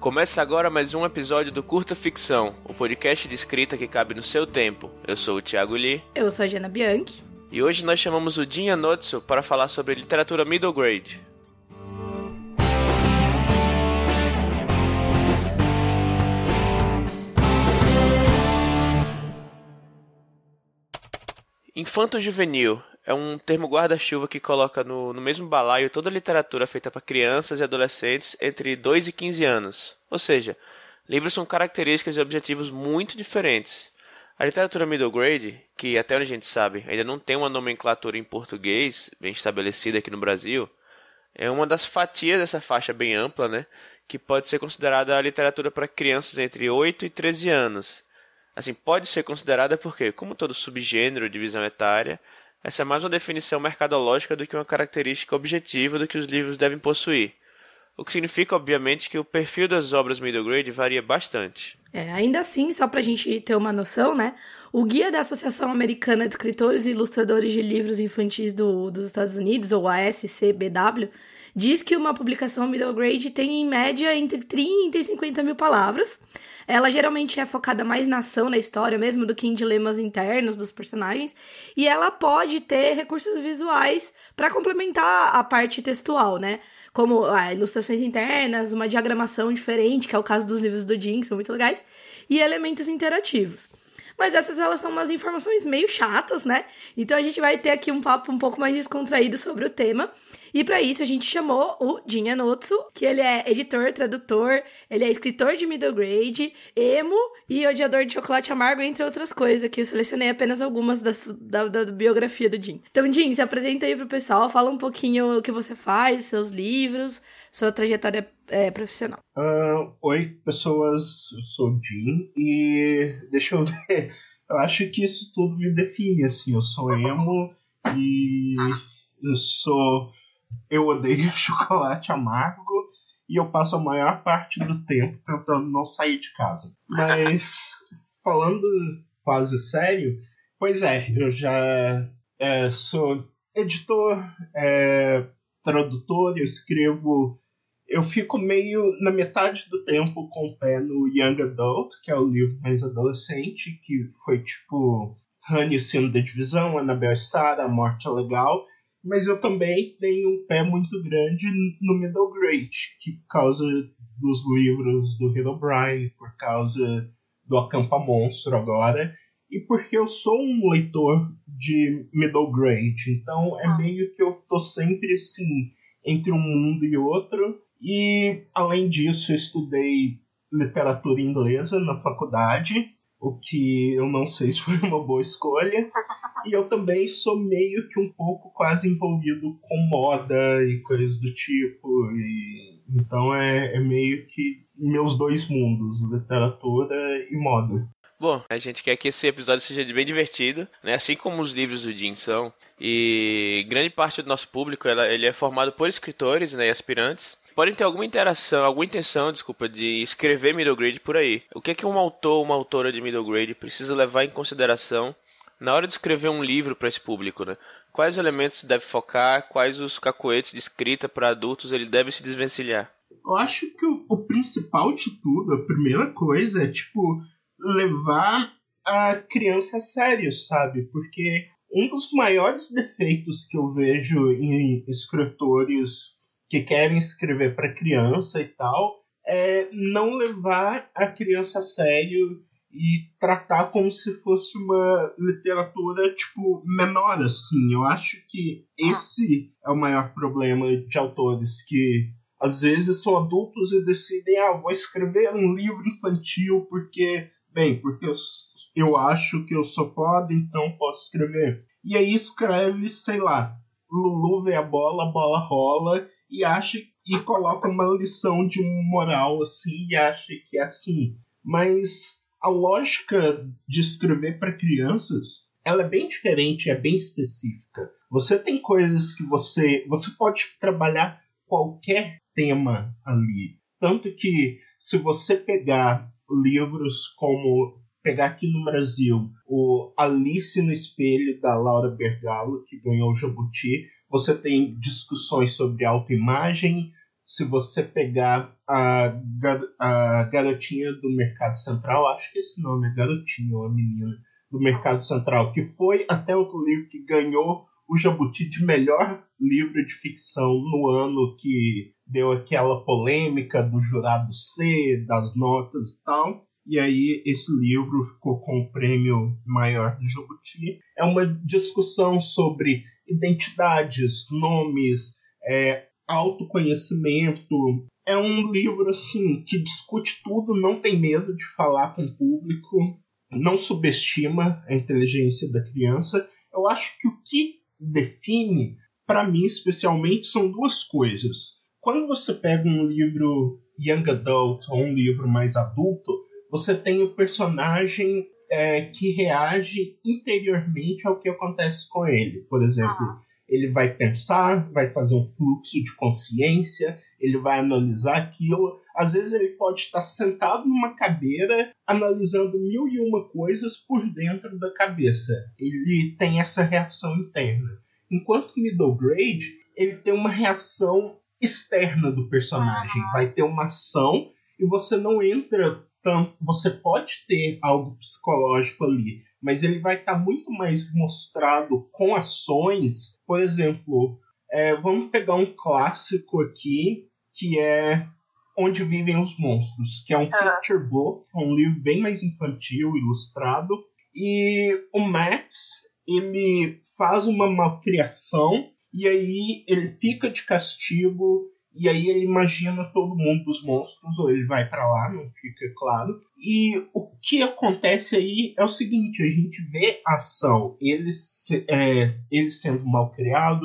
Começa agora mais um episódio do Curta Ficção, o podcast de escrita que cabe no seu tempo. Eu sou o Thiago Lee. Eu sou a Jana Bianchi. E hoje nós chamamos o Dinha Notso para falar sobre literatura middle grade. Infanto juvenil é um termo guarda-chuva que coloca no, no mesmo balaio toda a literatura feita para crianças e adolescentes entre 2 e 15 anos. Ou seja, livros com características e objetivos muito diferentes. A literatura middle grade, que até onde a gente sabe ainda não tem uma nomenclatura em português bem estabelecida aqui no Brasil, é uma das fatias dessa faixa bem ampla, né, que pode ser considerada a literatura para crianças entre 8 e 13 anos. Assim, pode ser considerada porque, como todo subgênero divisão etária, essa é mais uma definição mercadológica do que uma característica objetiva do que os livros devem possuir. O que significa, obviamente, que o perfil das obras middle grade varia bastante. É, ainda assim, só para a gente ter uma noção, né? O guia da Associação Americana de Escritores e Ilustradores de Livros Infantis do, dos Estados Unidos, ou ASCBW, diz que uma publicação middle grade tem em média entre 30 e 50 mil palavras. Ela geralmente é focada mais na ação, na história mesmo, do que em dilemas internos dos personagens. E ela pode ter recursos visuais para complementar a parte textual, né? Como ah, ilustrações internas, uma diagramação diferente, que é o caso dos livros do Jim, que são muito legais, e elementos interativos. Mas essas elas são umas informações meio chatas, né? Então a gente vai ter aqui um papo um pouco mais descontraído sobre o tema. E para isso a gente chamou o Jin Anotsu, que ele é editor, tradutor, ele é escritor de middle grade, emo e odiador de chocolate amargo, entre outras coisas, que eu selecionei apenas algumas das, da, da, biografia do Jin. Então, Jin, se apresenta aí pro pessoal, fala um pouquinho o que você faz, seus livros, sua trajetória é, profissional. Uh, oi, pessoas, eu sou o Jin e deixa eu ver, eu acho que isso tudo me define, assim, eu sou emo e eu sou eu odeio chocolate amargo e eu passo a maior parte do tempo tentando não sair de casa. Mas, falando quase sério, pois é, eu já é, sou editor, é, tradutor, eu escrevo. Eu fico meio na metade do tempo com o pé no Young Adult, que é o livro mais adolescente, que foi tipo Honey, Sino da Divisão, Annabelle Star, A Morte é Legal mas eu também tenho um pé muito grande no middle grade, que por causa dos livros do Herobrine, por causa do Acampa Monstro agora, e porque eu sou um leitor de middle grade, então é ah. meio que eu tô sempre assim entre um mundo e outro. E além disso, eu estudei literatura inglesa na faculdade o que eu não sei se foi uma boa escolha. E eu também sou meio que um pouco quase envolvido com moda e coisas do tipo. E, então é, é meio que meus dois mundos, literatura e moda. Bom, a gente quer que esse episódio seja bem divertido, né? Assim como os livros do Jim são. E grande parte do nosso público ela, ele é formado por escritores né, e aspirantes podem ter alguma interação, alguma intenção, desculpa, de escrever middle grade por aí. O que é que um autor, uma autora de middle grade precisa levar em consideração na hora de escrever um livro para esse público, né? Quais elementos deve focar, quais os cacoetes de escrita para adultos ele deve se desvencilhar? Eu acho que o, o principal de tudo, a primeira coisa é tipo levar a criança a sério, sabe? Porque um dos maiores defeitos que eu vejo em escritores que querem escrever para criança e tal, é não levar a criança a sério e tratar como se fosse uma literatura tipo menor assim. Eu acho que esse é o maior problema de autores que às vezes são adultos e decidem, ah, vou escrever um livro infantil porque, bem, porque eu, eu acho que eu sou foda, então posso escrever. E aí escreve, sei lá, Lulu vê a bola, a bola rola e acha e coloca uma lição de moral assim e acha que é assim. Mas a lógica de escrever para crianças ela é bem diferente, é bem específica. Você tem coisas que você você pode trabalhar qualquer tema ali, tanto que se você pegar livros como pegar aqui no Brasil o Alice no Espelho da Laura Bergalo que ganhou o Jabuti você tem discussões sobre autoimagem, se você pegar a, a garotinha do Mercado Central, acho que esse nome é garotinha ou a menina do Mercado Central, que foi até outro livro que ganhou o Jabuti de melhor livro de ficção no ano que deu aquela polêmica do jurado C, das notas e tal. E aí esse livro ficou com o prêmio maior do Jabuti. É uma discussão sobre identidades, nomes, é, autoconhecimento. É um livro assim que discute tudo, não tem medo de falar com o público, não subestima a inteligência da criança. Eu acho que o que define, para mim especialmente, são duas coisas. Quando você pega um livro young adult ou um livro mais adulto, você tem o personagem é, que reage interiormente ao que acontece com ele. Por exemplo, ah. ele vai pensar, vai fazer um fluxo de consciência, ele vai analisar aquilo. Às vezes ele pode estar sentado numa cadeira analisando mil e uma coisas por dentro da cabeça. Ele tem essa reação interna. Enquanto que middle grade, ele tem uma reação externa do personagem. Vai ter uma ação e você não entra tanto. Você pode ter algo psicológico ali, mas ele vai estar muito mais mostrado com ações. Por exemplo, é, vamos pegar um clássico aqui que é Onde Vivem os Monstros, que é um ah. picture book, um livro bem mais infantil, ilustrado. E o Max, ele faz uma malcriação e aí ele fica de castigo e aí ele imagina todo mundo dos monstros ou ele vai para lá, não fica claro. E o que acontece aí é o seguinte, a gente vê a ação, ele, é, ele sendo mal criado,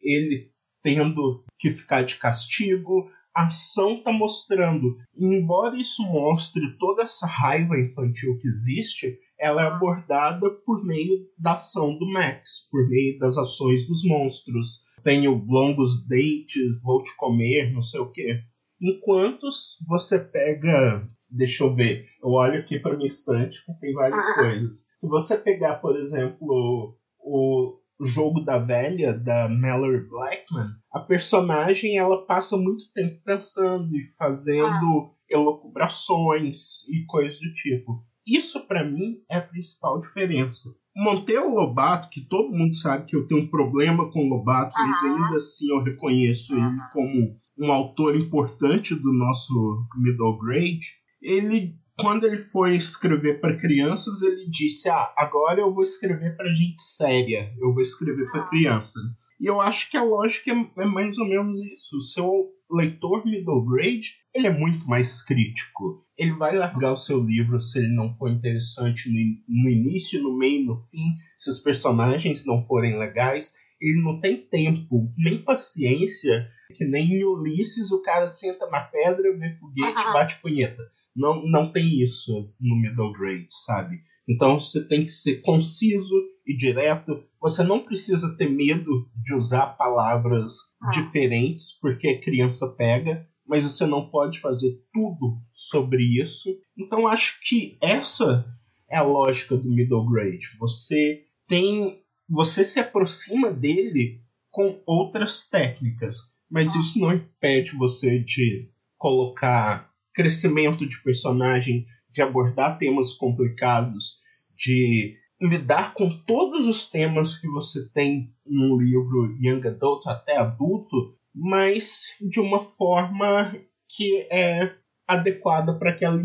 ele tendo que ficar de castigo, a ação está mostrando, embora isso mostre toda essa raiva infantil que existe, ela é abordada por meio da ação do Max, por meio das ações dos monstros. Tenho longos dates, vou te comer, não sei o quê. Enquanto você pega. Deixa eu ver. Eu olho aqui para minha estante que tem várias ah. coisas. Se você pegar, por exemplo, o jogo da velha, da Mallory Blackman, a personagem ela passa muito tempo pensando e fazendo ah. elucubrações e coisas do tipo. Isso para mim é a principal diferença. Monteiro Lobato, que todo mundo sabe que eu tenho um problema com Lobato, uhum. mas ainda assim eu reconheço ele como um autor importante do nosso middle grade. Ele, quando ele foi escrever para crianças, ele disse: "Ah, agora eu vou escrever para gente séria. Eu vou escrever para criança." E eu acho que a lógica é, é mais ou menos isso. O seu leitor middle grade, ele é muito mais crítico. Ele vai largar o seu livro se ele não for interessante no, no início, no meio, no fim, se os personagens não forem legais. Ele não tem tempo, nem paciência, que nem em Ulisses o cara senta na pedra, vê foguete, uhum. bate punheta. Não, não tem isso no middle grade, sabe? Então você tem que ser conciso e direto. Você não precisa ter medo de usar palavras ah. diferentes, porque a criança pega, mas você não pode fazer tudo sobre isso. Então acho que essa é a lógica do middle grade. Você tem. Você se aproxima dele com outras técnicas, mas isso não impede você de colocar crescimento de personagem de abordar temas complicados, de lidar com todos os temas que você tem num livro young adult até adulto, mas de uma forma que é adequada para aquela,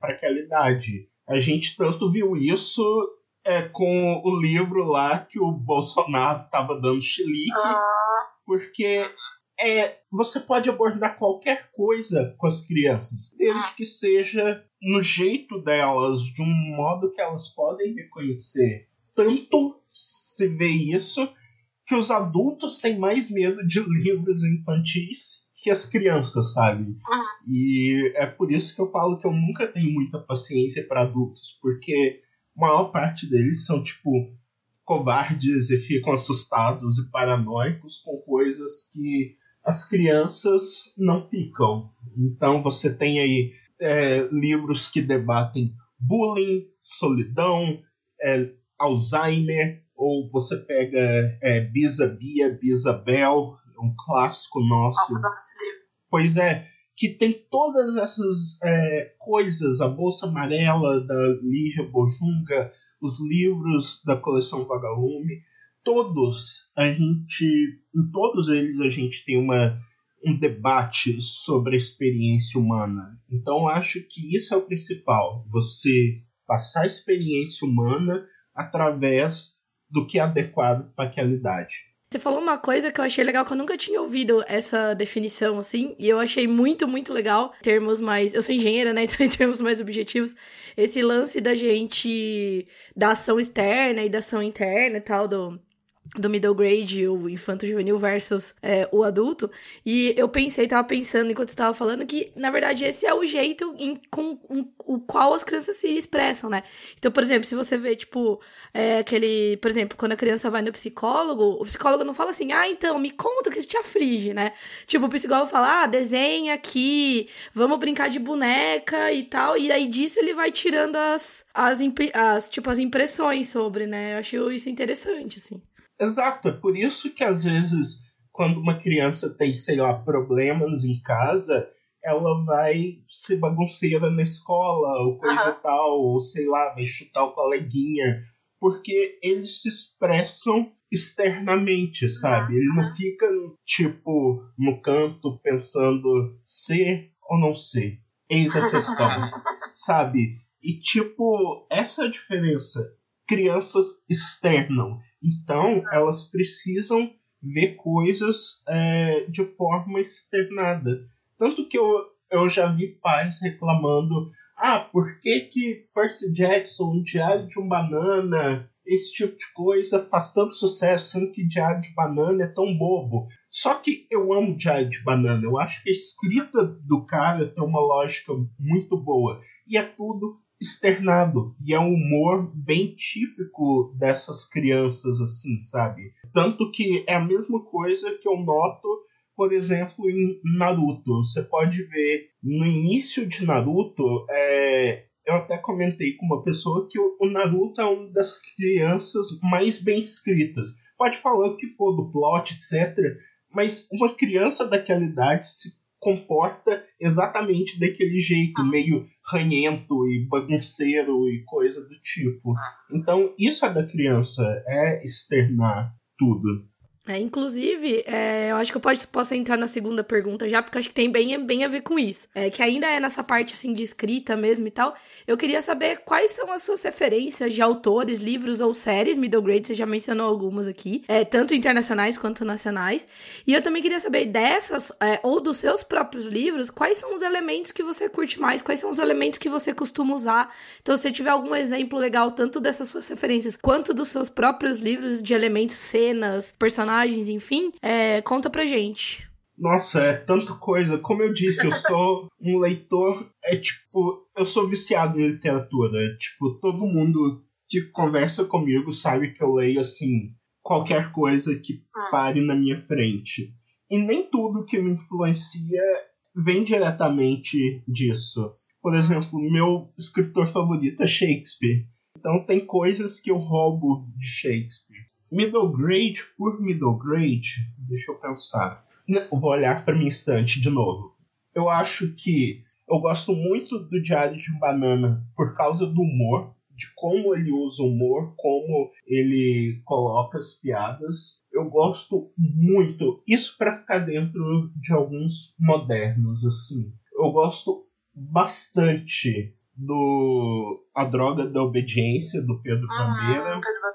aquela idade. A gente tanto viu isso é, com o livro lá que o Bolsonaro estava dando chilique, ah. porque é, você pode abordar qualquer coisa com as crianças, desde ah. que seja no jeito delas, de um modo que elas podem reconhecer. Tanto se vê isso que os adultos têm mais medo de livros infantis que as crianças, sabe? Ah. E é por isso que eu falo que eu nunca tenho muita paciência para adultos, porque a maior parte deles são tipo covardes e ficam assustados e paranoicos com coisas que as crianças não ficam. Então você tem aí é, livros que debatem bullying, solidão, é, Alzheimer, ou você pega é, Bisa Bia, Bisa Bel, um clássico nosso. Nossa. Pois é, que tem todas essas é, coisas, a Bolsa Amarela da Lígia Bojunga, os livros da coleção Vagalume, todos a gente, em todos eles a gente tem uma, um debate sobre a experiência humana. Então acho que isso é o principal, você passar a experiência humana através do que é adequado para aquela idade. Você falou uma coisa que eu achei legal, que eu nunca tinha ouvido essa definição, assim, e eu achei muito, muito legal, termos mais. Eu sou engenheira, né? Então, em termos mais objetivos, esse lance da gente. da ação externa e da ação interna e tal, do do middle grade, o infanto juvenil versus é, o adulto. E eu pensei, tava pensando enquanto estava falando que, na verdade, esse é o jeito em, com um, o qual as crianças se expressam, né? Então, por exemplo, se você vê, tipo, é, aquele, por exemplo, quando a criança vai no psicólogo, o psicólogo não fala assim, ah, então, me conta o que te aflige, né? Tipo, o psicólogo fala, ah, desenha aqui, vamos brincar de boneca e tal, e aí disso ele vai tirando as, as, as tipo, as impressões sobre, né? Eu achei isso interessante, assim. Exato, é por isso que às vezes, quando uma criança tem, sei lá, problemas em casa, ela vai ser bagunceira na escola, ou coisa uhum. tal, ou sei lá, vai chutar o coleguinha, porque eles se expressam externamente, sabe? Ele não fica, tipo, no canto pensando ser ou não ser. Eis a questão, sabe? E, tipo, essa é a diferença. Crianças externam então, elas precisam ver coisas é, de forma externada. Tanto que eu, eu já vi pais reclamando: ah, por que, que Percy Jackson, Diário de um Banana, esse tipo de coisa faz tanto sucesso, sendo que Diário de Banana é tão bobo? Só que eu amo Diário de Banana, eu acho que a escrita do cara tem uma lógica muito boa. E é tudo externado. E é um humor bem típico dessas crianças, assim, sabe? Tanto que é a mesma coisa que eu noto, por exemplo, em Naruto. Você pode ver no início de Naruto, é... eu até comentei com uma pessoa que o Naruto é uma das crianças mais bem escritas. Pode falar o que for do plot, etc. Mas uma criança daquela idade se comporta exatamente daquele jeito, meio ranhento e bagunceiro e coisa do tipo. Então, isso é da criança, é externar tudo. É, inclusive, é, eu acho que eu pode, posso entrar na segunda pergunta já, porque acho que tem bem, bem a ver com isso. É, que ainda é nessa parte, assim, de escrita mesmo e tal. Eu queria saber quais são as suas referências de autores, livros ou séries, middle grade, você já mencionou algumas aqui, é, tanto internacionais quanto nacionais. E eu também queria saber dessas, é, ou dos seus próprios livros, quais são os elementos que você curte mais, quais são os elementos que você costuma usar. Então, se tiver algum exemplo legal, tanto dessas suas referências, quanto dos seus próprios livros de elementos, cenas, personagens, personagens, enfim, é, conta pra gente. Nossa, é tanta coisa. Como eu disse, eu sou um leitor. É tipo, eu sou viciado em literatura. Tipo, todo mundo que conversa comigo sabe que eu leio assim qualquer coisa que ah. pare na minha frente. E nem tudo que me influencia vem diretamente disso. Por exemplo, meu escritor favorito é Shakespeare. Então tem coisas que eu roubo de Shakespeare. Middle grade por middle grade, deixa eu pensar. vou olhar para minha estante de novo. Eu acho que eu gosto muito do Diário de um Banana por causa do humor, de como ele usa o humor, como ele coloca as piadas. Eu gosto muito, isso para ficar dentro de alguns modernos assim. Eu gosto bastante do A Droga da Obediência do Pedro uhum, Bandeira. Pedro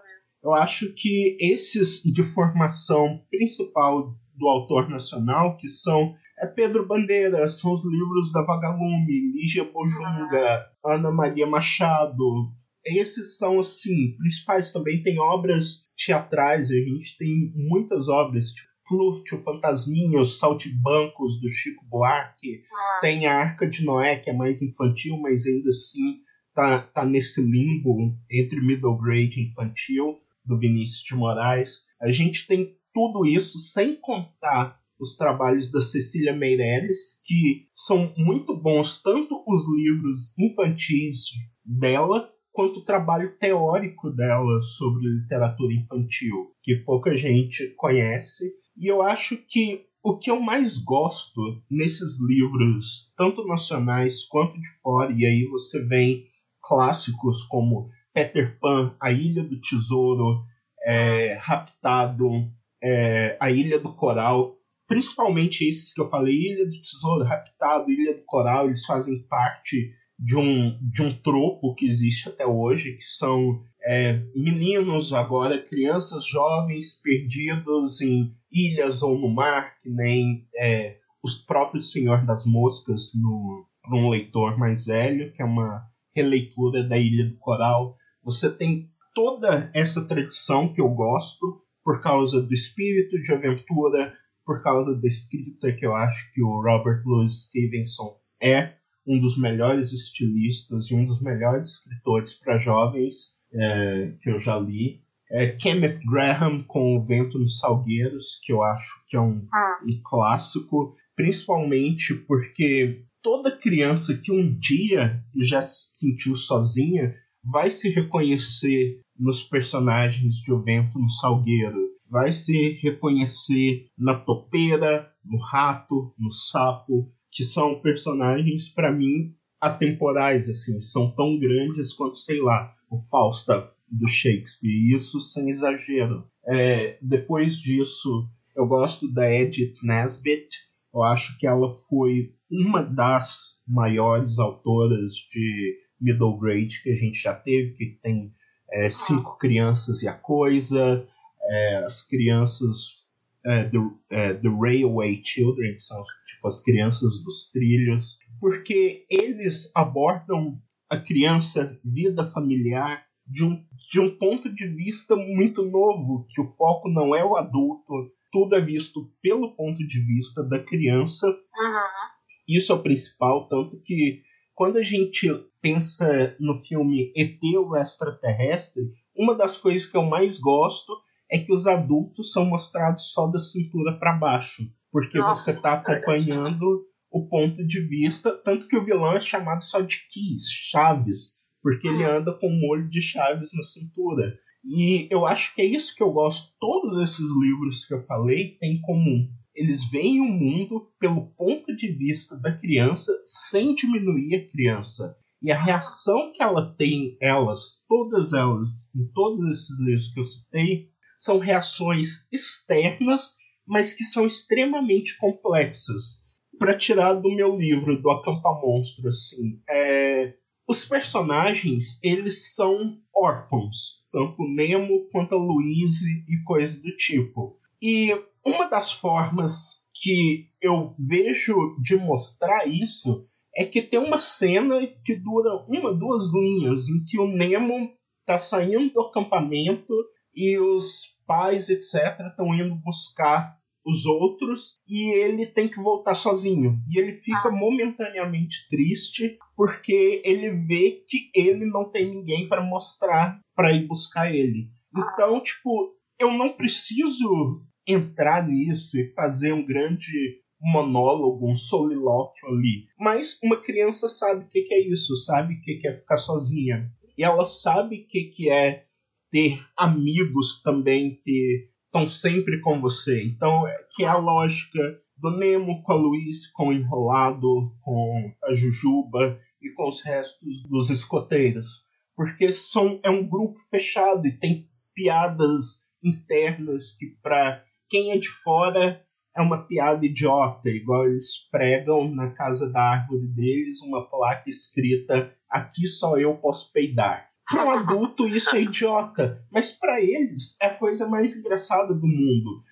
eu acho que esses de formação principal do autor nacional, que são é Pedro Bandeira, são os livros da Vagalume, Lígia Bojunga, Ana Maria Machado. Esses são, assim, principais. Também tem obras teatrais, a gente tem muitas obras, tipo Pluft, o Fantasminha, os Saltibancos, do Chico Buarque. Ah. Tem a Arca de Noé, que é mais infantil, mas ainda assim tá, tá nesse limbo entre middle grade e infantil do Vinícius de Moraes. A gente tem tudo isso sem contar os trabalhos da Cecília Meirelles, que são muito bons, tanto os livros infantis dela, quanto o trabalho teórico dela sobre literatura infantil, que pouca gente conhece. E eu acho que o que eu mais gosto nesses livros, tanto nacionais quanto de fora, e aí você vem clássicos como Peter Pan, A Ilha do Tesouro, é, Raptado, é, A Ilha do Coral, principalmente esses que eu falei, Ilha do Tesouro, Raptado, Ilha do Coral, eles fazem parte de um, de um tropo que existe até hoje, que são é, meninos agora, crianças jovens perdidos em ilhas ou no mar, que nem é, os próprios Senhor das Moscas no, um leitor mais velho, que é uma releitura da Ilha do Coral. Você tem toda essa tradição que eu gosto por causa do espírito de aventura, por causa da escrita que eu acho que o Robert Louis Stevenson é um dos melhores estilistas e um dos melhores escritores para jovens é, que eu já li. É Kenneth Graham com O Vento nos Salgueiros, que eu acho que é um, ah. um clássico, principalmente porque toda criança que um dia já se sentiu sozinha vai se reconhecer nos personagens de O Vento no Salgueiro, vai se reconhecer na topeira, no rato, no sapo, que são personagens para mim atemporais, assim, são tão grandes quanto, sei lá, o Falstaff do Shakespeare, isso sem exagero. É, depois disso, eu gosto da Edith Nesbit, eu acho que ela foi uma das maiores autoras de middle grade que a gente já teve, que tem é, Cinco Crianças e a Coisa, é, as crianças é, do, é, do Railway Children, que são tipo as crianças dos trilhos, porque eles abordam a criança, vida familiar, de um, de um ponto de vista muito novo, que o foco não é o adulto, tudo é visto pelo ponto de vista da criança. Uhum. Isso é o principal, tanto que quando a gente pensa no filme ET o Extraterrestre, uma das coisas que eu mais gosto é que os adultos são mostrados só da cintura para baixo, porque Nossa, você está acompanhando o ponto de vista, tanto que o vilão é chamado só de Keys, Chaves, porque ele anda com um molho de chaves na cintura. E eu acho que é isso que eu gosto. Todos esses livros que eu falei têm em comum. Eles veem o mundo pelo ponto de vista da criança sem diminuir a criança. E a reação que ela tem, elas, todas elas, em todos esses livros que eu citei, são reações externas, mas que são extremamente complexas para tirar do meu livro do Acampa Monstro, assim, é, os personagens eles são órfãos, tanto Nemo quanto a Louise e coisas do tipo. E uma das formas que eu vejo de mostrar isso é que tem uma cena que dura uma, duas linhas, em que o Nemo está saindo do acampamento e os pais, etc., estão indo buscar os outros e ele tem que voltar sozinho. E ele fica ah. momentaneamente triste porque ele vê que ele não tem ninguém para mostrar para ir buscar ele. Ah. Então, tipo, eu não preciso entrar nisso e fazer um grande monólogo, um solilóquio ali. Mas uma criança sabe o que, é isso, sabe o que, é ficar sozinha. E ela sabe o que, que é ter amigos também que estão sempre com você. Então, é, que é a lógica do Nemo com a Luiz, com o Enrolado, com a Jujuba e com os restos dos escoteiros. Porque são, é um grupo fechado e tem piadas internas que, para quem é de fora, é uma piada idiota, igual eles pregam na casa da árvore deles uma placa escrita: Aqui só eu posso peidar. Para um adulto isso é idiota, mas para eles é a coisa mais engraçada do mundo.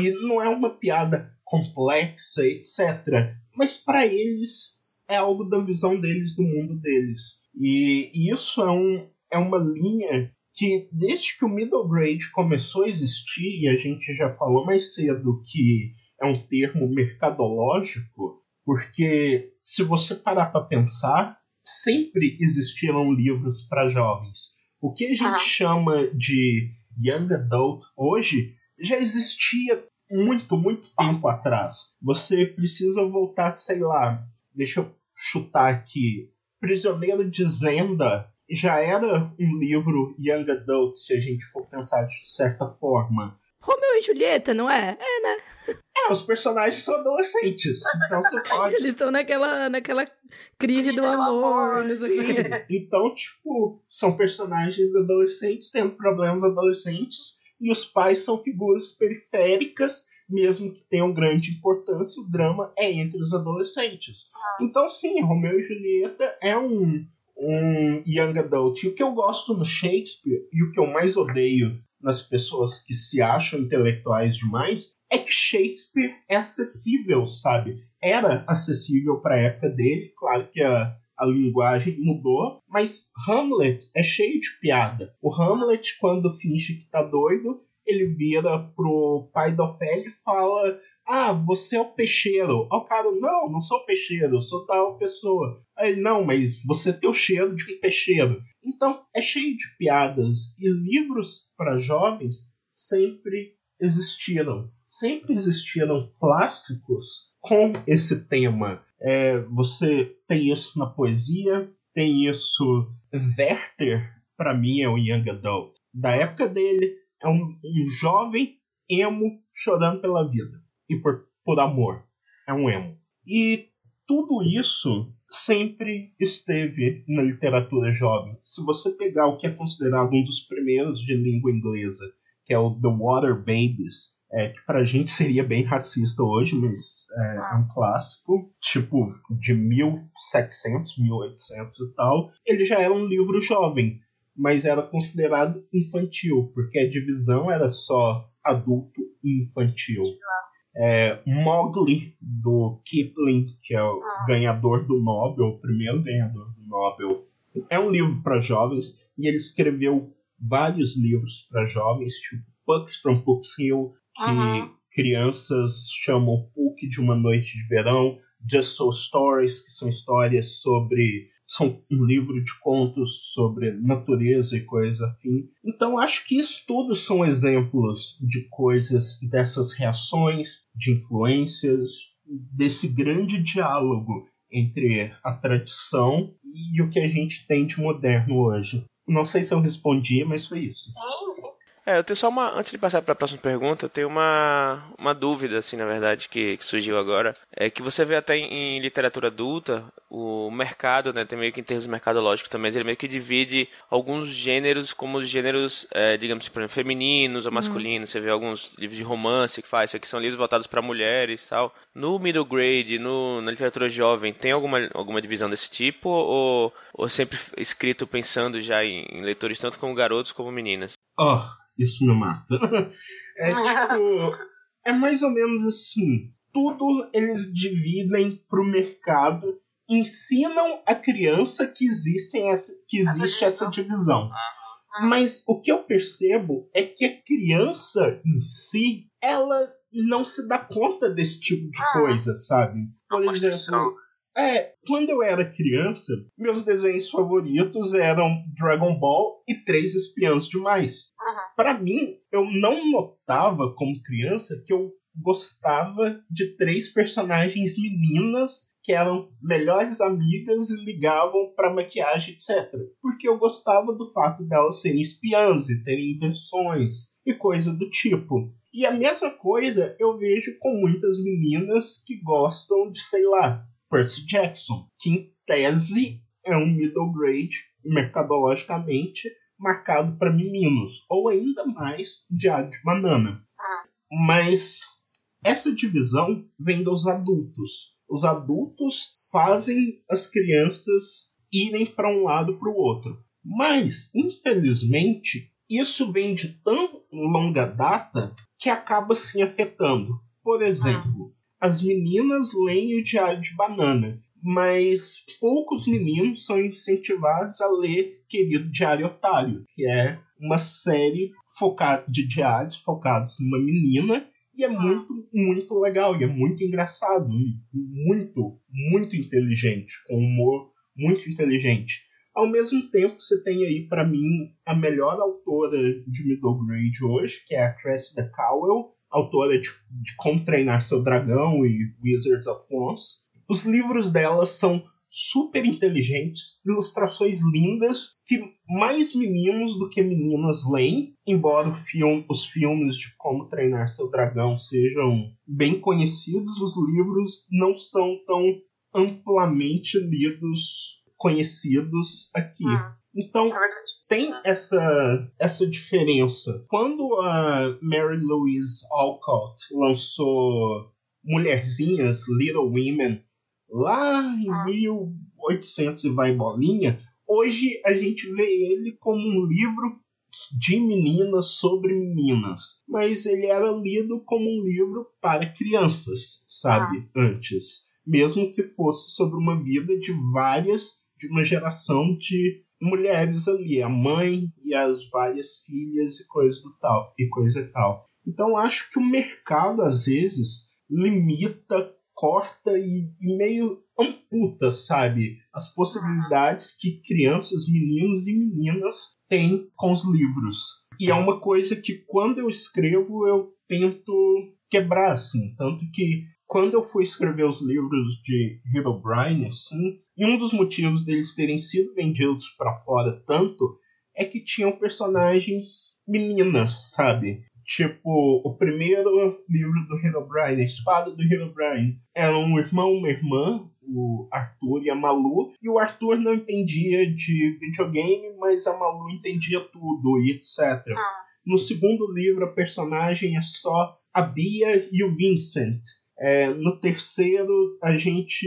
E não é uma piada complexa, etc. Mas para eles é algo da visão deles do mundo deles. E, isso é, um, é uma linha que desde que o middle grade começou a existir, e a gente já falou mais cedo que é um termo mercadológico, porque se você parar para pensar, sempre existiram livros para jovens. O que a gente chama de young adult hoje já existia muito, muito tempo atrás. Você precisa voltar, sei lá, deixa eu chutar aqui. Prisioneiro de Zenda já era um livro young adult, se a gente for pensar de certa forma. Romeu e Julieta, não é? É, né? É, os personagens são adolescentes. Então você pode. Eles estão naquela, naquela crise do amor. Então, tipo, são personagens adolescentes tendo problemas adolescentes e os pais são figuras periféricas, mesmo que tenham grande importância, o drama é entre os adolescentes. Ah. Então, sim, Romeu e Julieta é um, um young adult. E o que eu gosto no Shakespeare e o que eu mais odeio nas pessoas que se acham intelectuais demais é que Shakespeare é acessível, sabe? Era acessível para a época dele, claro que a, a linguagem mudou, mas Hamlet é cheio de piada. O Hamlet, quando finge que tá doido, ele vira pro pai da Ofélia e fala: Ah, você é o peixeiro. Ó, o cara, não, não sou peixeiro, sou tal pessoa. Aí, não, mas você tem o cheiro de um peixeiro. Então, é cheio de piadas. E livros para jovens sempre existiram. Sempre existiram clássicos com esse tema. É, você tem isso na poesia, tem isso. Werther, para mim, é o Young Adult. Da época dele, é um, um jovem emo chorando pela vida e por, por amor. É um emo. E tudo isso sempre esteve na literatura jovem. Se você pegar o que é considerado um dos primeiros de língua inglesa, que é o The Water Babies, é, que pra gente seria bem racista hoje, mas é, é, um clássico, tipo de 1700, 1800 e tal. Ele já era um livro jovem, mas era considerado infantil, porque a divisão era só adulto e infantil é, Mowgli, do Kipling, que é o ah. ganhador do Nobel, o primeiro ganhador do Nobel. É um livro para jovens e ele escreveu vários livros para jovens, tipo Pucks from Puck's Hill, que uhum. crianças chamam Puck de uma noite de verão, Just So Stories, que são histórias sobre são um livro de contos sobre natureza e coisa afim. Então acho que isso tudo são exemplos de coisas, dessas reações, de influências, desse grande diálogo entre a tradição e o que a gente tem de moderno hoje. Não sei se eu respondi, mas foi isso. Sim. É, eu tenho só uma. Antes de passar para a próxima pergunta, eu tenho uma, uma dúvida, assim, na verdade, que, que surgiu agora. É que você vê até em, em, literatura adulta, o mercado, né, tem meio que em termos mercadológicos também, ele meio que divide alguns gêneros como os gêneros, é, digamos assim, por exemplo, femininos ou uhum. masculinos. Uhum. Você vê alguns livros de romance que faz, isso aqui são livros voltados para mulheres e tal. No middle grade, no, na literatura jovem, tem alguma, alguma divisão desse tipo? Ou, ou sempre escrito pensando já em, em leitores tanto como garotos como meninas? Oh, isso me mata. É tipo. É mais ou menos assim. Tudo eles dividem pro mercado, ensinam a criança que, existem essa, que existe essa divisão. Mas o que eu percebo é que a criança em si, ela não se dá conta desse tipo de ah. coisa, sabe? Por exemplo, é, quando eu era criança, meus desenhos favoritos eram Dragon Ball e Três Espiãs Demais. Uhum. Para mim, eu não notava como criança que eu gostava de três personagens meninas que eram melhores amigas e ligavam para maquiagem, etc. Porque eu gostava do fato delas serem espiãs e terem invenções e coisa do tipo. E a mesma coisa eu vejo com muitas meninas que gostam de, sei lá, Percy Jackson, que em tese é um middle grade mercadologicamente marcado para meninos, ou ainda mais Diário de Banana. Mas essa divisão vem dos adultos. Os adultos fazem as crianças irem para um lado para o outro. Mas, infelizmente, isso vem de tão longa data que acaba se afetando. Por exemplo, as meninas leem o Diário de Banana, mas poucos meninos são incentivados a ler Querido Diário Otário, que é uma série focada de diários focados numa menina e é muito, muito legal e é muito engraçado e muito, muito inteligente, com humor muito inteligente. Ao mesmo tempo, você tem aí para mim a melhor autora de middle grade hoje, que é a Cressida Cowell, autora de, de Como Treinar Seu Dragão e Wizards of Oz. Os livros dela são super inteligentes, ilustrações lindas que mais meninos do que meninas leem, embora filme, os filmes de Como Treinar Seu Dragão sejam bem conhecidos, os livros não são tão amplamente lidos, conhecidos aqui. Ah, então, é tem essa, essa diferença. Quando a Mary Louise Alcott lançou Mulherzinhas, Little Women, lá em ah. 1800 e vai bolinha, hoje a gente vê ele como um livro de meninas sobre meninas, mas ele era lido como um livro para crianças, sabe? Ah. Antes, mesmo que fosse sobre uma vida de várias, de uma geração de mulheres ali, a mãe e as várias filhas e coisa do tal e coisa tal. Então acho que o mercado às vezes limita, corta e, e meio amputa, sabe, as possibilidades que crianças, meninos e meninas têm com os livros. E é uma coisa que quando eu escrevo eu tento quebrar assim, tanto que quando eu fui escrever os livros de Herobrine, assim, e um dos motivos deles terem sido vendidos para fora tanto é que tinham personagens meninas, sabe? Tipo, o primeiro livro do Herobrine, A Espada do Herobrine, era um irmão uma irmã, o Arthur e a Malu, e o Arthur não entendia de videogame, mas a Malu entendia tudo e etc. Ah. No segundo livro, a personagem é só a Bia e o Vincent. É, no terceiro, a gente,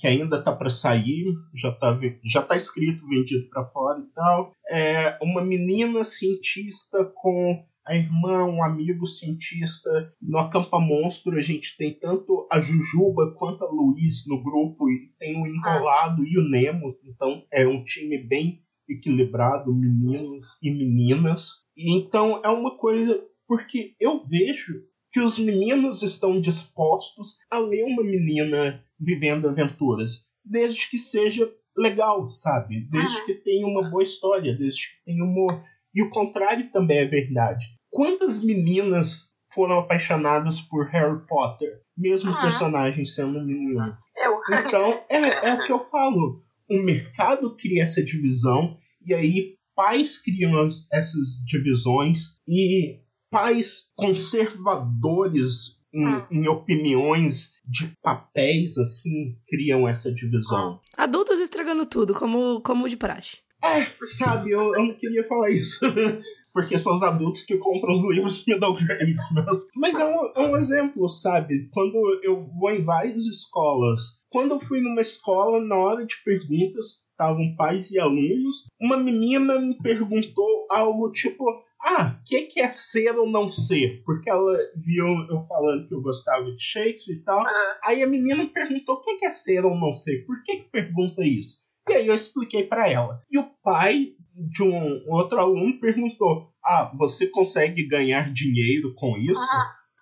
que ainda tá para sair, já tá, já tá escrito, vendido para fora e tal, é uma menina cientista com a irmã, um amigo cientista. No Acampa Monstro, a gente tem tanto a Jujuba quanto a Luiz no grupo, e tem o Enrolado e o Nemo, então é um time bem equilibrado, meninos e meninas. Então é uma coisa, porque eu vejo que os meninos estão dispostos a ler uma menina vivendo aventuras, desde que seja legal, sabe? Desde uhum. que tenha uma boa história, desde que tenha humor. E o contrário também é verdade. Quantas meninas foram apaixonadas por Harry Potter, mesmo uhum. o personagem sendo um menino? Eu. Então, é, é o que eu falo. O mercado cria essa divisão, e aí pais criam essas divisões, e pais conservadores em, hum. em, opiniões de papéis, assim, criam essa divisão. Adultos estragando tudo, como, como de praxe. É, sabe, eu, eu não queria falar isso. porque são os adultos que compram os livros middle grades. Mas, mas é, um, é um exemplo, sabe? Quando eu vou em várias escolas. Quando eu fui numa escola, na hora de perguntas, estavam pais e alunos, uma menina me perguntou algo tipo: ah, o que, que é ser ou não ser? Porque ela viu eu falando que eu gostava de Shakespeare e tal. Uhum. Aí a menina perguntou o que, que é ser ou não ser? Por que, que pergunta isso? E aí eu expliquei para ela. E o pai de um outro aluno perguntou: Ah, você consegue ganhar dinheiro com isso? Uhum.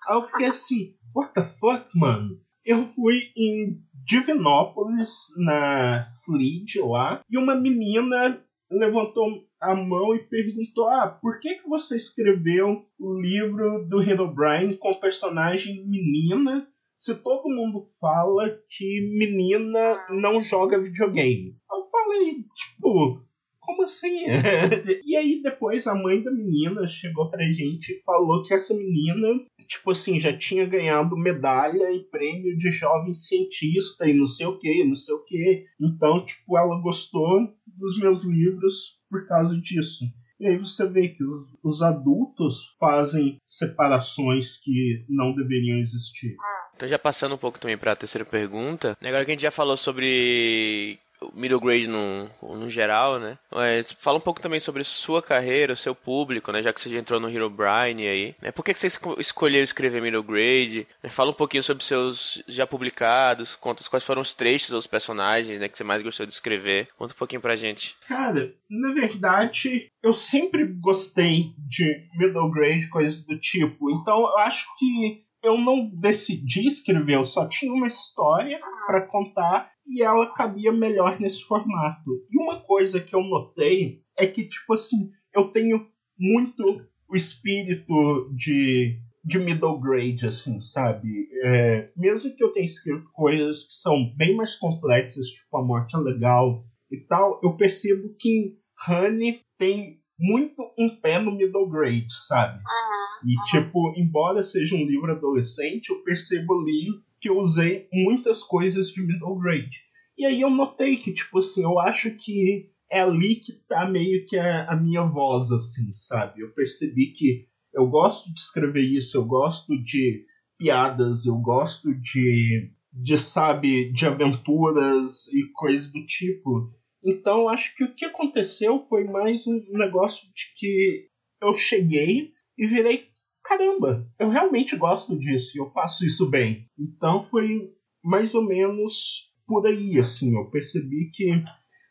Aí eu fiquei assim: What the fuck, mano? Eu fui em Divinópolis, na Fleet lá, e uma menina levantou a mão e perguntou: Ah, por que, que você escreveu o livro do Herobrine com personagem menina se todo mundo fala que menina não joga videogame? Eu falei, tipo, como assim? e aí depois a mãe da menina chegou pra gente e falou que essa menina, tipo assim, já tinha ganhado medalha e prêmio de jovem cientista e não sei o que, não sei o que. Então, tipo, ela gostou dos meus livros por causa disso. E aí você vê que os, os adultos fazem separações que não deveriam existir. Então já passando um pouco também para a terceira pergunta, né, agora que a gente já falou sobre middle grade no, no geral, né? Mas fala um pouco também sobre sua carreira, o seu público, né? Já que você já entrou no Hero Brian aí, né? Por que, que você escolheu escrever middle grade? Né? Fala um pouquinho sobre seus já publicados, conta quais foram os trechos ou os personagens, né? Que você mais gostou de escrever. Conta um pouquinho pra gente. Cara, na verdade, eu sempre gostei de middle grade, coisas do tipo. Então, eu acho que eu não decidi escrever, eu só tinha uma história para contar e ela cabia melhor nesse formato. E uma coisa que eu notei é que, tipo assim, eu tenho muito o espírito de de middle grade, assim, sabe? É, mesmo que eu tenha escrito coisas que são bem mais complexas, tipo A Morte é Legal e tal, eu percebo que Honey tem muito um pé no middle grade, sabe? Uhum, e, uhum. tipo, embora seja um livro adolescente, eu percebo ali que eu usei muitas coisas de middle grade. E aí eu notei que, tipo assim, eu acho que é ali que tá meio que a, a minha voz, assim, sabe? Eu percebi que eu gosto de escrever isso, eu gosto de piadas, eu gosto de, de sabe, de aventuras e coisas do tipo. Então, acho que o que aconteceu foi mais um negócio de que eu cheguei e virei, caramba, eu realmente gosto disso eu faço isso bem. Então, foi mais ou menos por aí, assim, eu percebi que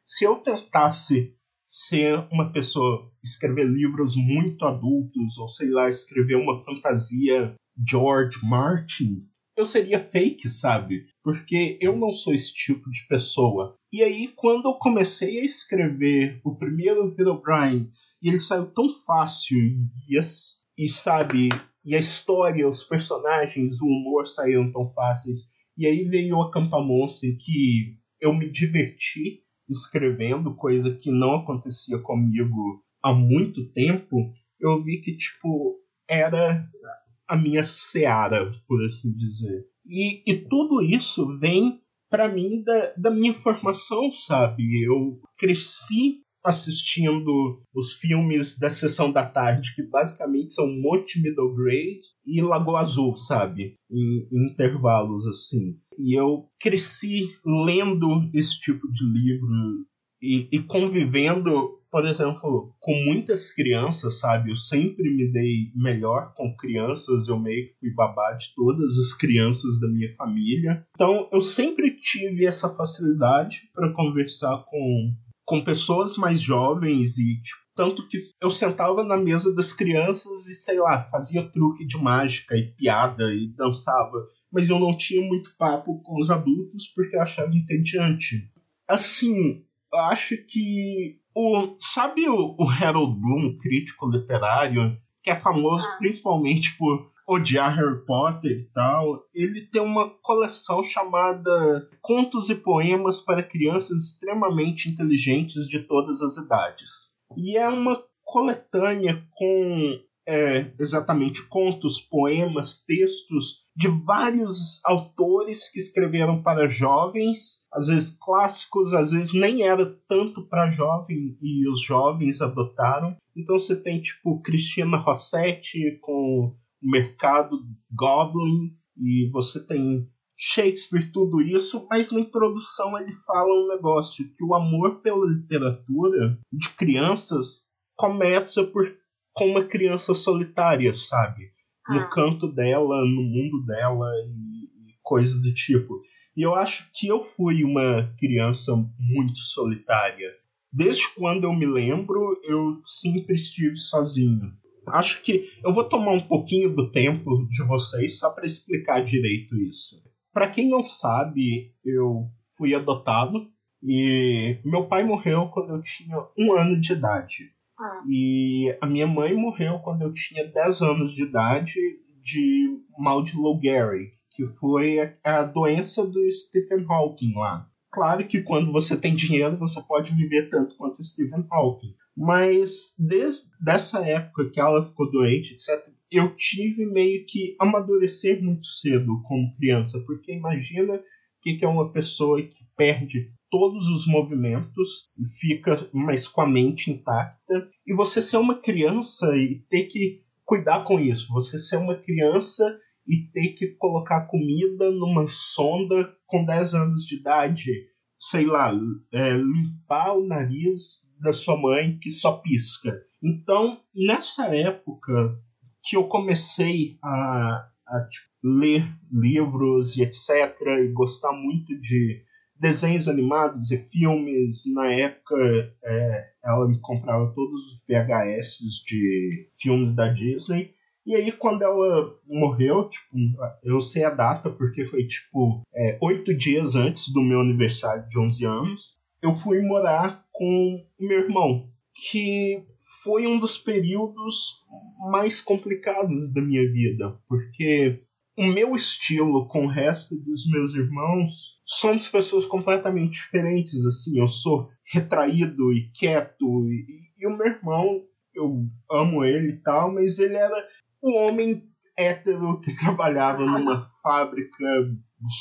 se eu tentasse ser uma pessoa, escrever livros muito adultos, ou sei lá, escrever uma fantasia George Martin, eu seria fake, sabe? Porque eu não sou esse tipo de pessoa. E aí, quando eu comecei a escrever o primeiro Brian, e ele saiu tão fácil, e, e sabe, e a história, os personagens, o humor saíram tão fáceis, e aí veio o Acampa Monster, que eu me diverti escrevendo, coisa que não acontecia comigo há muito tempo, eu vi que, tipo, era a minha seara, por assim dizer. E, e tudo isso vem para mim da, da minha formação, sabe? Eu cresci assistindo os filmes da sessão da tarde, que basicamente são Monte Middle Grade e Lagoa Azul, sabe? Em, em, intervalos assim. E eu cresci lendo esse tipo de livro e, e convivendo, por exemplo, com muitas crianças, sabe? Eu sempre me dei melhor com crianças, eu meio que fui babá de todas as crianças da minha família. Então eu sempre tive essa facilidade para conversar com com pessoas mais jovens e tipo, tanto que eu sentava na mesa das crianças e sei lá, fazia truque de mágica e piada e dançava, mas eu não tinha muito papo com os adultos porque eu achava entediante. Assim, eu acho que o sabe o, o Harold Bloom, crítico literário, que é famoso Ah. principalmente por odiar Harry Potter e tal, ele tem uma coleção chamada Contos e Poemas para Crianças Extremamente Inteligentes de Todas as Idades. E é uma coletânea com é, exatamente contos, poemas, textos de vários autores que escreveram para jovens, às vezes clássicos, às vezes nem era tanto para jovem e os jovens adotaram. Então você tem tipo Cristina Rossetti com o mercado Goblin e você tem Shakespeare, tudo isso, mas na introdução ele fala um negócio que o amor pela literatura de crianças começa por com uma criança solitária, sabe? No Ah. canto dela, no mundo dela e, e coisa do tipo. E eu acho que eu fui uma criança muito solitária. Desde quando eu me lembro, eu sempre estive sozinho. Acho que eu vou tomar um pouquinho do tempo de vocês só para explicar direito isso. Para quem não sabe, eu fui adotado e meu pai morreu quando eu tinha um ano de idade. Ah. E a minha mãe morreu quando eu tinha 10 anos de idade de mal de Lou Gehrig, que foi a, a doença do Stephen Hawking lá. Claro que quando você tem dinheiro você pode viver tanto quanto Stephen Hawking, mas desde essa época que ela ficou doente, etc, eu tive meio que amadurecer muito cedo como criança, porque imagina o que que é uma pessoa que perde todos os movimentos e fica mais com a mente intacta. E você ser uma criança e ter que cuidar com isso. Você ser uma criança e ter que colocar comida numa sonda com 10 anos de idade. Sei lá, é, limpar o nariz da sua mãe que só pisca. Então, nessa época que eu comecei a, a tipo, ler livros e etc., e gostar muito de desenhos animados e filmes. Na época, é, ela me comprava todos os VHS de filmes da Disney. E aí, quando ela morreu, tipo, eu sei a data porque foi tipo é, oito dias antes do meu aniversário de 11 anos. Eu fui morar com meu irmão, que foi um dos períodos mais complicados da minha vida, porque o meu estilo com o resto dos meus irmãos somos pessoas completamente diferentes. Assim, eu sou retraído e quieto, e, e o meu irmão, eu amo ele e tal, mas ele era o homem hétero que trabalhava numa fábrica,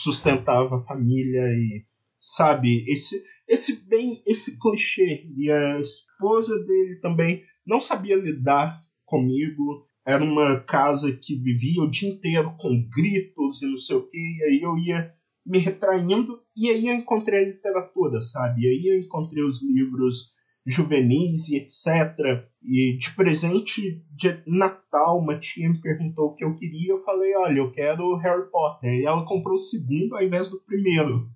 sustentava a família e sabe esse esse bem esse clichê e a esposa dele também não sabia lidar comigo era uma casa que vivia o dia inteiro com gritos e não sei o que, e aí eu ia me retraindo, e aí eu encontrei a literatura, sabe? E aí eu encontrei os livros juvenis e etc. E de presente de Natal, uma tia me perguntou o que eu queria, eu falei, olha, eu quero Harry Potter. E ela comprou o segundo ao invés do primeiro.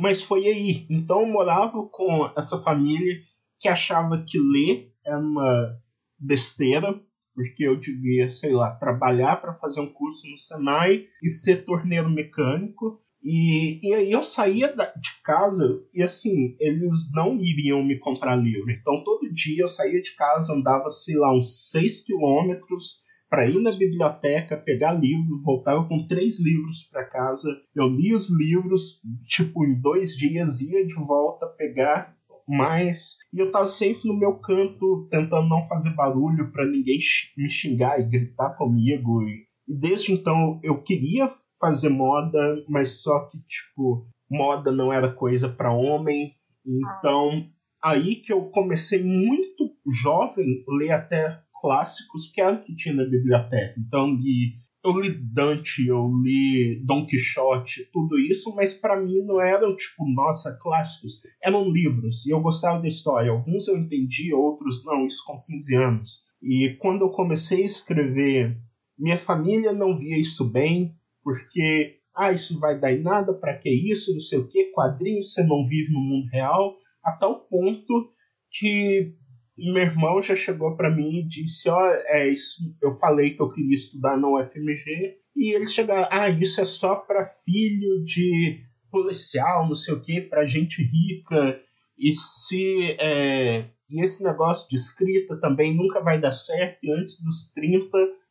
Mas foi aí. Então eu morava com essa família que achava que ler era uma besteira, porque eu devia, sei lá, trabalhar para fazer um curso no Senai e ser torneiro mecânico. E, e aí eu saía de casa e assim, eles não iriam me comprar livro. Então todo dia eu saía de casa, andava, sei lá, uns 6 quilômetros para ir na biblioteca, pegar livro, voltava com três livros para casa. Eu li os livros, tipo, em dois dias, ia de volta pegar mais. E eu tava sempre no meu canto, tentando não fazer barulho para ninguém me xingar e gritar comigo. E, e desde então eu queria fazer moda, mas só que, tipo, moda não era coisa para homem. Então, aí que eu comecei muito jovem ler até clássicos que era o que tinha na biblioteca. Então, li eu li Dante, eu li Don Quixote, tudo isso, mas para mim não eram tipo, nossa, clássicos. Eram livros e eu gostava da história. Alguns eu entendi, outros não, isso com 15 anos. E quando eu comecei a escrever, minha família não via isso bem, porque, ah, isso vai dar em nada, para que isso, não sei o que, quadrinhos, você não vive no mundo real, a tal ponto que meu irmão já chegou para mim e disse: Ó, oh, é isso. Eu falei que eu queria estudar na UFMG. E eles chegaram: Ah, isso é só para filho de policial, não sei o que, para gente rica. E se. É, e esse negócio de escrita também nunca vai dar certo. E antes dos 30